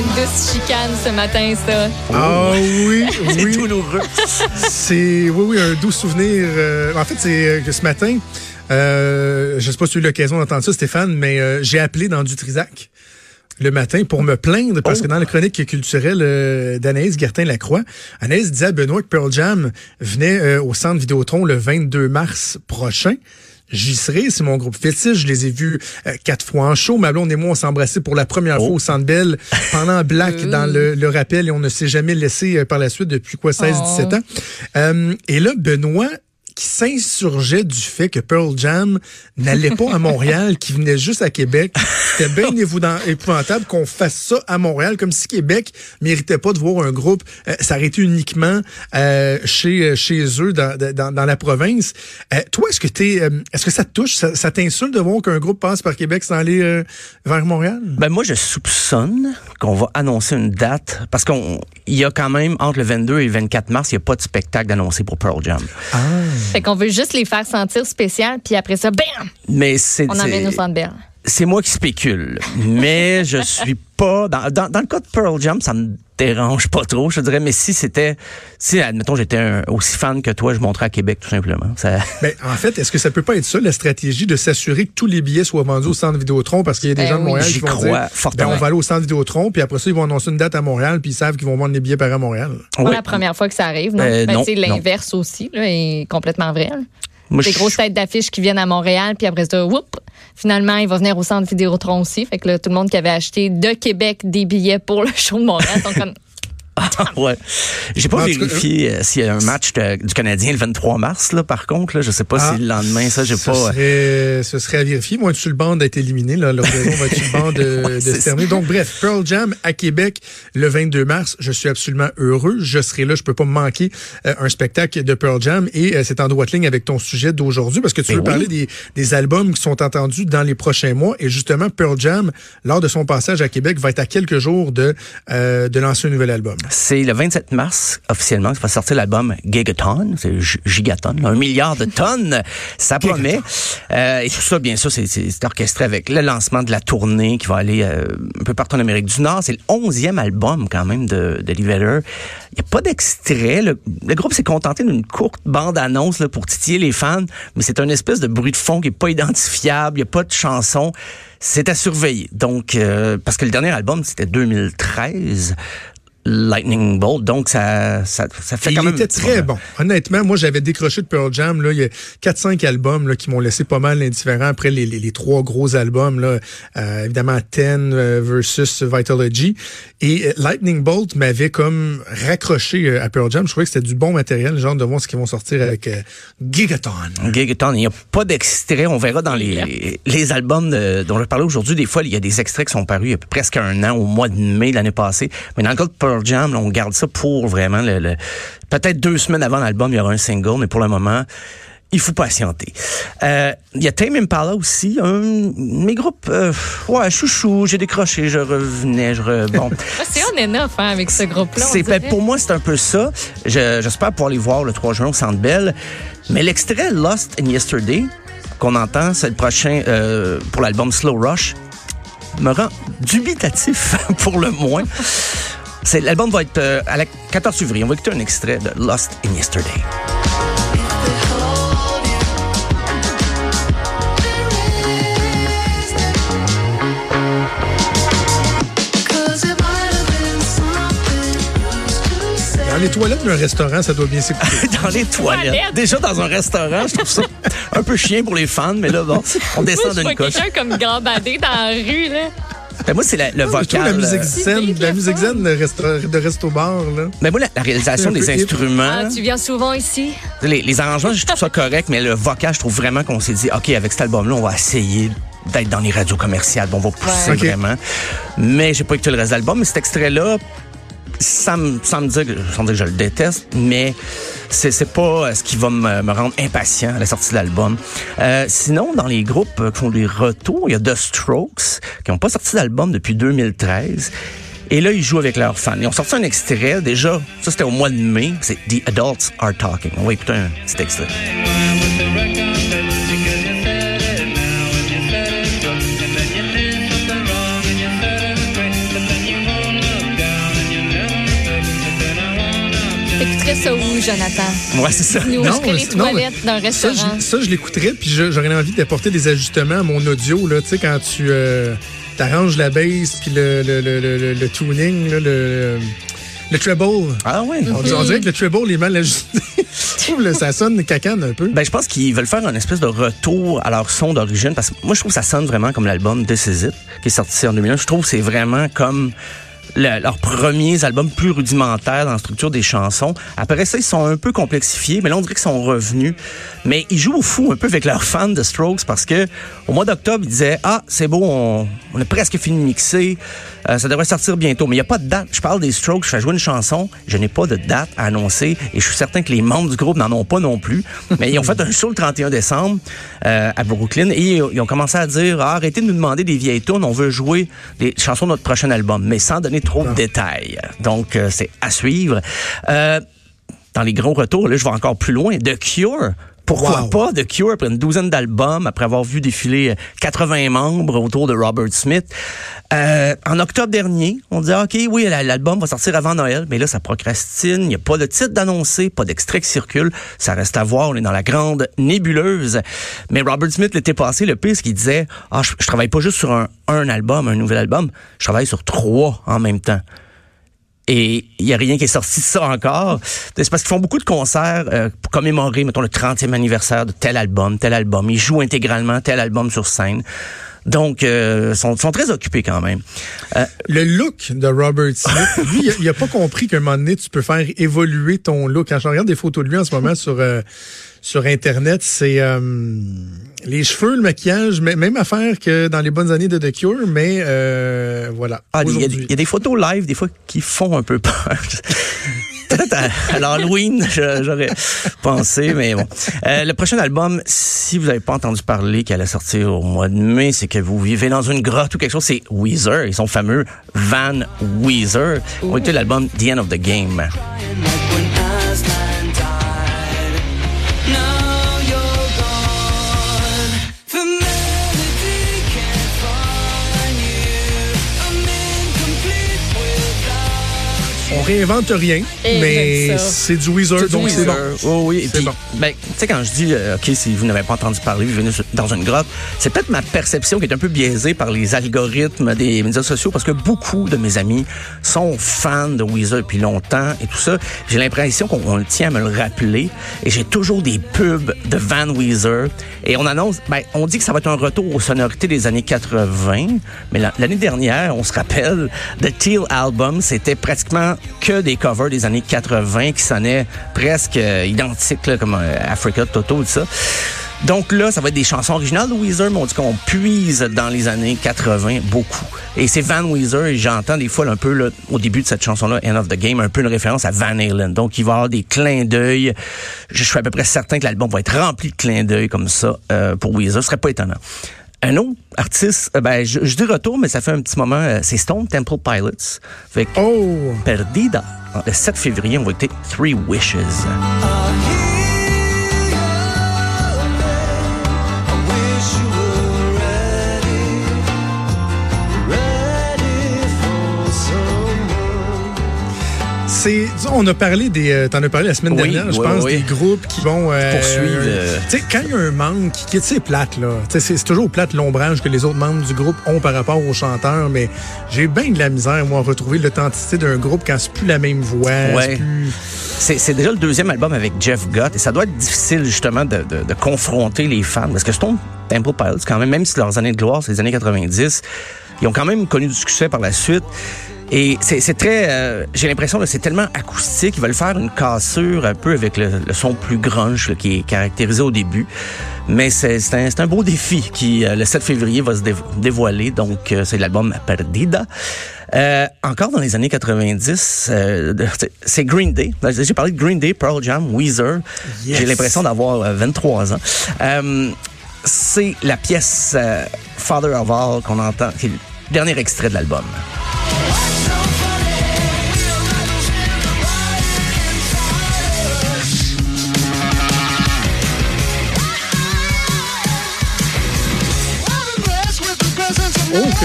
douce chicane ce matin, ça. Ah oui, C'est oui. douloureux. C'est oui, oui, un doux souvenir. euh, en fait, c'est euh, que ce matin, euh, je sais pas si tu as eu l'occasion d'entendre ça, Stéphane, mais euh, j'ai appelé dans du Trisac le matin pour me plaindre parce Oh. que dans la chronique culturelle euh, d'Anaïs Gertin-Lacroix, Anaïs disait à Benoît que Pearl Jam venait euh, au centre Vidéotron le 22 mars prochain. J'y serai, c'est mon groupe fétiche. Je les ai vus euh, quatre fois en show. Ma blonde et moi, on s'est embrassés pour la première Oh. fois au Centre Bell pendant Black dans le, le rappel et on ne s'est jamais laissé euh, par la suite depuis quoi, 16, Oh. 17 ans. Euh, et là, Benoît qui s'insurgeait du fait que Pearl Jam n'allait pas à Montréal, qui venait juste à Québec. C'était bien épouvantable qu'on fasse ça à Montréal, comme si Québec méritait pas de voir un groupe euh, s'arrêter uniquement euh, chez euh, chez eux dans, dans, dans la province. Euh, toi, est-ce que t'es, est-ce que ça te touche, ça, ça t'insulte de voir qu'un groupe passe par Québec sans aller vers Montréal? Ben moi, je soupçonne qu'on va annoncer une date parce qu'on il y a quand même entre le 22 et le 24 mars, il n'y a pas de spectacle d'annoncé pour Pearl Jam. Fait qu'on veut juste les faire sentir spécial, puis après ça, bam, Mais c'est on emmène au Centre Bell. c'est moi qui spécule, mais je suis pas dans, dans dans le cas de Pearl Jam, ça me dérange pas trop, je te dirais. Mais si c'était, si admettons j'étais aussi fan que toi, je monterais à Québec tout simplement. Ça, Ben, en fait, est-ce que ça peut pas être ça, la stratégie de s'assurer que tous les billets soient vendus au centre Vidéotron? Parce qu'il y a des Ben gens de. Montréal qui vont crois dire, ben, fortement. on va aller au centre Vidéotron, puis après ça, ils vont annoncer une date à Montréal, puis ils savent qu'ils vont vendre les billets par à Montréal. Pas Oui. la première fois que ça arrive, non? Euh, Ben, non. l'inverse aussi, là, est complètement vrai. Moi, Des grosses têtes d'affiches qui viennent à Montréal, puis après ça, whoop, finalement, il va venir au centre Vidéotron aussi. Fait que là, tout le monde qui avait acheté de Québec des billets pour le show de Montréal sont comme, ouais. J'ai pas vérifié euh, s'il y a un match de- du Canadien le 23 mars, là, par contre. Là, je sais pas Ah, si le lendemain, ça, j'ai pas. euh, Serait, ce serait à vérifier. Moi, sur le banc d'être éliminé, là, raison va être sur le banc de, Ouais, de c'est se terminer. Donc, bref, Pearl Jam à Québec le 22 mars. Je suis absolument heureux. Je serai là. Je peux pas me manquer euh, un spectacle de Pearl Jam. Et euh, c'est en droite ligne avec ton sujet d'aujourd'hui parce que tu Ben veux oui. parler des, des albums qui sont entendus dans les prochains mois. Et justement, Pearl Jam, lors de son passage à Québec, va être à quelques jours de, euh, de lancer un nouvel album. C'est le 27 mars, officiellement, que va sortir l'album Gigaton. C'est gi- gigaton, là, un milliard de tonnes. Ça promet. Euh, et tout ça, bien sûr, c'est- orchestré avec le lancement de la tournée qui va aller euh, un peu partout en Amérique du Nord. C'est le onzième album, quand même, de, de Lee Vedder. Il n'y a pas d'extrait. Le, le groupe s'est contenté d'une courte bande-annonce pour titiller les fans, mais c'est un espèce de bruit de fond qui est pas identifiable. Il n'y a pas de chanson. C'est à surveiller. Donc, euh, parce que le dernier album, c'était 2013. Lightning Bolt. Donc, ça, ça, ça fait Et quand il même... était très bon. Honnêtement, moi, j'avais décroché de Pearl Jam. Là, il y a 4-5 albums là, qui m'ont laissé pas mal indifférent après les, les, les trois gros albums. Là, euh, évidemment, Ten euh, versus Vitalogy. Et euh, Lightning Bolt m'avait comme raccroché euh, à Pearl Jam. Je trouvais que c'était du bon matériel. Hâte de voir ce qu'ils vont sortir avec euh, Gigaton. Gigaton, il n'y a pas d'extrait. On verra dans les, les albums de- dont je parlais aujourd'hui. Des fois, il y a des extraits qui sont parus il y a presque un an, au mois de mai l'année passée. Mais dans le cas de Pearl Jam, là, on garde ça pour vraiment le, le- peut-être deux semaines avant l'album, il y aura un single, mais pour le moment, il faut patienter. Euh, Il y a Tame Impala aussi, un mes groupes, euh, ouais, chouchou, j'ai décroché, je revenais, je re, bon. Ah, c'est on enough hein, avec ce groupe-là. C'est ben, pour moi c'est un peu ça. Je- J'espère pouvoir les voir le 3 juin au Centre Bell. Mais l'extrait Lost in Yesterday qu'on entend, c'est le prochain euh, pour l'album Slow Rush, me rend dubitatif pour le moins. C'est l'album va être euh, à la 14 février. On va écouter un extrait de Lost in Yesterday. Dans les toilettes d'un restaurant, ça doit bien s'écouter. Dans les toilettes. Déjà dans un restaurant, je trouve ça un peu chien pour les fans, mais là, bon, on descend je vois d'une coche. quelqu'un comme gambadé dans la rue, là. Ben, moi, c'est le trouve vocal. la musique euh, zen, la musique zen de, resto, de resto-bar. Là. Ben moi, la, la réalisation des instruments, Ah, tu viens souvent ici? les, les arrangements, je trouve ça correct, mais le vocal, je trouve vraiment qu'on s'est dit, OK, avec cet album-là, on va essayer d'être dans les radios commerciales, on va pousser vraiment. Mais j'ai pas écouté le reste de l'album, mais cet extrait-là, ça me, que- sans dire que je le déteste, mais c'est, c'est pas euh, ce qui va me, me rendre impatient à la sortie de l'album. Euh, sinon, dans les groupes qui font des retours, il y a The Strokes, qui n'ont pas sorti d'album depuis 2013. Et là, ils jouent avec leurs fans. Ils ont sorti un extrait, déjà, ça c'était au mois de mai, c'est The Adults Are Talking. On va écouter un petit extrait. Jonathan? Ouais, c'est ça. Nous, Non, les non, toilettes d'un Ça, restaurant. je, ça, je l'écouterais, puis j'aurais envie d'apporter des ajustements à mon audio, là, tu sais, quand tu euh, arranges la bass, puis le, le, le, le, le- le tuning, là, le, le treble. Ah ouais. On, dirait- on dirait que le treble est mal ajusté. je trouve que ça sonne cacane un peu. Ben, je pense qu'ils veulent faire un espèce de retour à leur son d'origine parce que moi, je trouve que ça sonne vraiment comme l'album This Is It qui est sorti en 2001. Je trouve que c'est vraiment comme le- leurs premiers albums plus rudimentaires dans la structure des chansons. Après ça, ils sont un peu complexifiés, mais là, on dirait qu'ils sont revenus. Mais ils jouent au fou un peu avec leurs fans de Strokes parce que au mois d'octobre, ils disaient Ah, c'est beau, on, on a presque fini de mixer. Euh, ça devrait sortir bientôt. Mais il n'y a pas de date. Je parle des Strokes, je fais jouer une chanson. Je n'ai pas de date à annoncer et je suis certain que les membres du groupe n'en ont pas non plus. Mais ils ont fait un show le 31 décembre euh, à Brooklyn et ils ont commencé à dire Ah, arrêtez de nous demander des vieilles tunes, on veut jouer des chansons de notre prochain album, mais sans donner trop de détails. Donc, euh, c'est à suivre. Euh, dans les gros retours, là, je vais encore plus loin. The Cure. Pourquoi Wow. pas The Cure après une douzaine d'albums, après avoir vu défiler euh, 80 membres autour de Robert Smith? Euh, en octobre dernier, on dit OK, oui, la- l'album va sortir avant Noël, mais là ça procrastine, il n'y a pas de titre d'annoncé, pas d'extrait qui circule, ça reste à voir, on est dans la grande nébuleuse. Mais Robert Smith l'été passé, le pire, c'est qu'il disait "Ah, je, je travaille pas juste sur un, un album, un nouvel album, je travaille sur trois en même temps." Et il n'y a rien qui est sorti de ça encore. C'est parce qu'ils font beaucoup de concerts euh, pour commémorer, mettons, le 30e anniversaire de tel album, tel album. Ils jouent intégralement tel album sur scène. Donc, euh, sont, sont très occupés quand même. Euh, Le look de Robert Smith, lui, il a- il a pas compris qu'à un moment donné, tu peux faire évoluer ton look. Quand je regarde des photos de lui en ce moment sur euh, sur Internet, c'est euh, les cheveux, le maquillage, même affaire que dans les bonnes années de The Cure, mais euh, voilà. ah, il y, a- y des photos live, des fois, qui font un peu peur. Peut-être à, à l'Halloween, j'aurais pensé, mais bon. Euh, le prochain album, si vous n'avez pas entendu parler qu'il allait sortir au mois de mai, c'est que vous vivez dans une grotte ou quelque chose, c'est Weezer. Ils sont fameux Van Weezer. On va écouter l'album The End of the Game. On réinvente rien, Et mais c'est du Weezer, donc c'est bon. Oh oui, C'est bon. ben, tu sais, quand je dis, euh, OK, si vous n'avez pas entendu parler, vous venez dans une grotte, c'est peut-être ma perception qui est un peu biaisée par les algorithmes des médias sociaux parce que beaucoup de mes amis sont fans de Weezer depuis longtemps et tout ça. J'ai l'impression qu'on tient à me le rappeler et j'ai toujours des pubs de Van Weezer et on annonce, ben, on dit que ça va être un retour aux sonorités des années 80, mais la- l'année dernière, on se rappelle, The Teal Album, c'était pratiquement que des covers des années 80 qui sonnaient presque euh, identiques, là, comme euh, Africa Toto, tout ça. Donc là, ça va être des chansons originales de Weezer, mais on dit qu'on puise dans les années 80 beaucoup. Et c'est Van Weezer, et j'entends des fois un peu là, au début de cette chanson-là, End of the Game, un peu une référence à Van Halen. Donc il va y avoir des clins d'œil. Je suis à peu près certain que l'album va être rempli de clins d'œil comme ça euh, pour Weezer. Ce serait pas étonnant. Un autre artiste, euh, ben, je, je dis retour, mais ça fait un petit moment, euh, c'est Stone Temple Pilots. Fait que Oh! Perdida. Le 7 février, on va écouter Three Wishes. C'est, on a parlé des, euh, t'en as parlé la semaine Oui, dernière, je pense, oui. des groupes qui vont euh, Poursuivre, euh, Tu sais, quand il y a un manque qui, sais, plate là, c'est, toujours plate l'ombrage que les autres membres du groupe ont par rapport aux chanteurs, mais j'ai bien de la misère moi à retrouver l'authenticité d'un groupe quand c'est plus la même voix, Ouais. c'est plus- déjà le deuxième album avec Jeff Gott et ça doit être difficile justement de, de- de confronter les fans parce que Stone Temple Pilots, quand même, même si leurs années de gloire, c'est les années 90, ils ont quand même connu du succès par la suite. Et c'est c'est très, euh, j'ai l'impression que c'est tellement acoustique, ils veulent faire une cassure un peu avec le, le son plus grunge là, qui est caractérisé au début. Mais c'est c'est un, un beau défi qui, euh, le 7 février, va se dévo- dévoiler. Donc, euh, c'est l'album Perdida. Euh, encore dans les années 90, euh, c'est- c'est Green Day. J'ai parlé de Green Day, Pearl Jam, Weezer. Yes. J'ai l'impression d'avoir euh, 23 ans. Euh, c'est la pièce euh, Father of All qu'on entend, qui est le dernier extrait de l'album.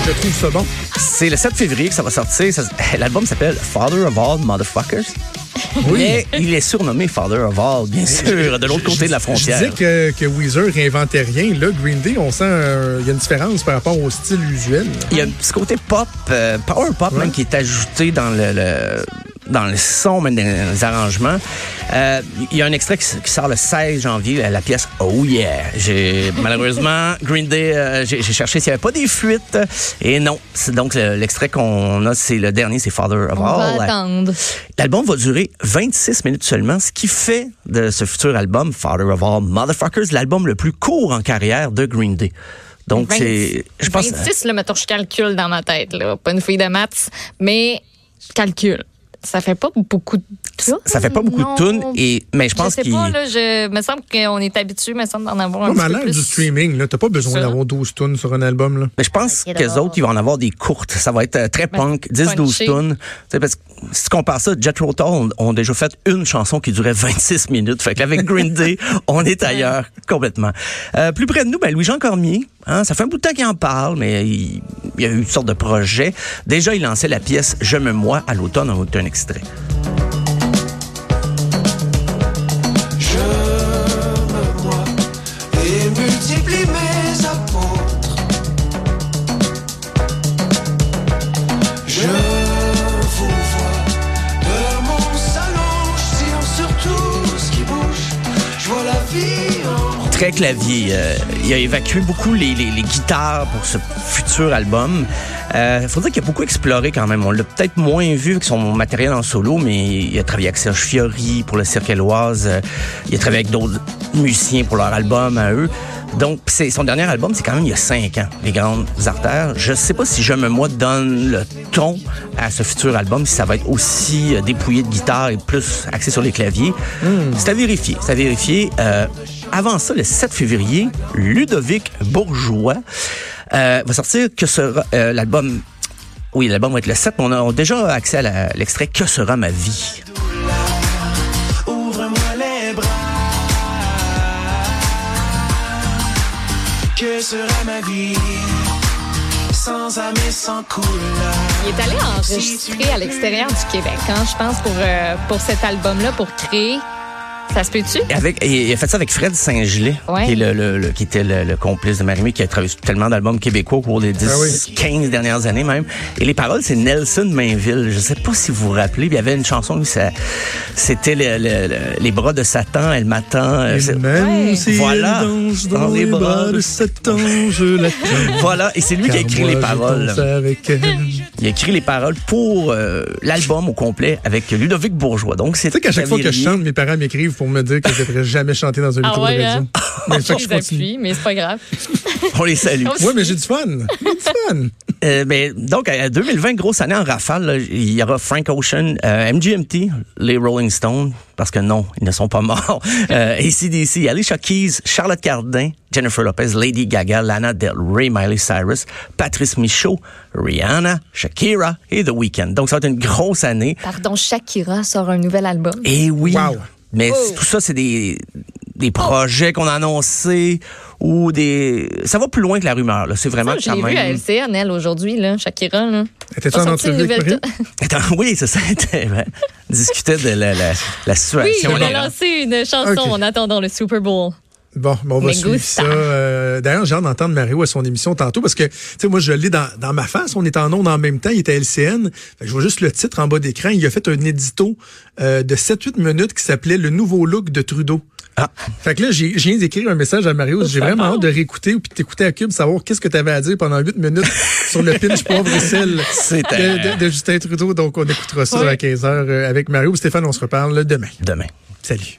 Que je trouve ça bon. C'est le 7 février que ça va sortir. L'album s'appelle Father of All Motherfuckers. Mais il est surnommé Father of All, bien sûr, de l'autre côté de la Je frontière. disais que, que Weezer réinventait rien. Là, Green Day, on sent euh, il y a une différence par rapport au style usuel. Il y a un petit côté pop, euh, power pop Ouais. même, qui est ajouté dans le, le- dans le son, même dans les arrangements. Euh, il y a un extrait qui, sort le 16 janvier, la, la pièce Oh Yeah. J'ai malheureusement Green Day, euh, j'ai cherché s'il n'y avait pas des fuites et non. Donc le- l'extrait qu'on a, c'est le dernier, c'est Father of On va All. attendre. L'album va durer 26 minutes seulement, ce qui fait de ce futur album, Father of All Motherfuckers, l'album le plus court en carrière de Green Day. Donc, 20 c'est. Je pense. 26, là, mettons, je calcule dans ma tête, là. Pas une fille de maths, mais je calcule. Ça fait pas beaucoup de tunes. Ça fait pas beaucoup non. de tunes, et, mais je pense je sais qu'il. pas, là, je me semble qu'on est habitué, me semble d'en avoir un Pas petit peu plus. du streaming. là. T'as pas besoin d'avoir 12 tunes sur un album. Là. Mais je pense que les autres, ils vont en avoir des courtes. Ça va être euh, très Ben, punk, 10-12 punchy. tunes. Tu sais, Parce que si tu compares ça, Jet ont, ont déjà fait une chanson qui durait 26 minutes. Fait qu'avec Green Day, on est ailleurs complètement. Euh, plus près de nous, ben, Louis-Jean Cormier. Hein, ça fait un bout de temps qu'il en parle, mais il, il y a eu toutes sortes de projets. Déjà, il lançait la pièce Je me moi à l'automne. Va écouter un extrait. Je très clavier. Euh, il a évacué beaucoup les, les- les guitares pour ce futur album. Il faut dire qu'il a beaucoup exploré quand même. On l'a peut-être moins vu avec son matériel en solo, mais il a travaillé avec Serge Fiori pour le Cirque Éloise. Euh, il a travaillé avec d'autres musiciens pour leur album à eux. Donc, c'est son dernier album, c'est quand même il y a cinq ans, Les Grandes Artères. Je sais pas si Je me moi donne le ton à ce futur album, si ça va être aussi euh, dépouillé de guitare et plus axé sur les claviers. C'est à vérifier. C'est à vérifier. Euh, avant ça, le 7 février, Ludovic Bourgeois euh, va sortir que sera euh, l'album. Oui, l'album va être le 7, mais on a déjà accès à l'extrait Que sera ma vie. Ouvre-moi les bras. Que sera ma vie? Sans âme et sans couleur? Il est allé enregistrer à l'extérieur du Québec, hein, je pense, pour, euh, pour cet album-là, pour créer. Ça se peut-tu? Avec, il a fait ça avec Fred Saint-Gelais, Ouais. qui, est le, le- le- qui était le, le complice de Marimé, qui a travaillé sur tellement d'albums québécois au cours des 10, Ah oui. 15 dernières années même. Et les paroles, c'est Nelson Mainville. Je sais pas si vous vous rappelez, il y avait une chanson où ça, c'était le- le- le- les bras de Satan, elle m'attend. euh, Et c'est- même Ouais. si Voilà. danse dans, les bras de Satan, je l'attends. Voilà, et c'est lui qui a écrit moi, les paroles. danse avec elle. Tu Il a écrit les paroles pour euh, l'album au complet avec Ludovic Bourgeois. Donc c'est sais qu'à chaque fois que je chante, mes parents m'écrivent pour me dire que je devrais jamais chanter dans un Ah micro ouais, de radio. hein? Mais je les continue. appuie, mais c'est pas grave. On les salue. Ouais, mais j'ai du fun. J'ai du fun. Euh, mais donc, à 2020, grosse année en rafale, il y aura Frank Ocean, euh, MGMT, les Rolling Stones, parce que non, ils ne sont pas morts, euh, ACDC, Alicia Keys, Charlotte Cardin, Jennifer Lopez, Lady Gaga, Lana Del Rey, Miley Cyrus, Patrice Michaud, Rihanna, Shakira et The Weeknd. Donc, ça va être une grosse année. Pardon, Shakira sort un nouvel album. Et oui. Wow. Mais Oh. tout ça, c'est des, des projets qu'on a annoncés ou des. Ça va plus loin que la rumeur. là. C'est vraiment Ça, quand l'ai vu à. LCN, elle, aujourd'hui, là, Shakira. Là. Étais-tu A en entrevue oui, c'est ça. Discutait de la, la, la Oui, situation. il a lancé une chanson en attendant le Super Bowl. Bon, ben, on va suivre ça. Euh, D'ailleurs, j'ai hâte d'entendre Mario à son émission tantôt parce que, tu sais, moi, je l'ai dans, dans ma face. On est en ondes en même temps. Il était à LCN. Fait que je vois juste le titre en bas d'écran. Il a fait un édito euh, de 7-8 minutes qui s'appelait Le nouveau look de Trudeau. Ah. Fait que là, j'ai j'ai viens d'écrire un message à Mario. J'ai vraiment hâte de réécouter ou puis t'écouter à Cube, savoir qu'est-ce que tu avais à dire pendant 8 minutes sur le pinch poivre et sel C'est de, de- de Justin Trudeau. Donc, on écoutera ça à 15h avec Mario. Stéphane, on se reparle demain. Demain. Salut.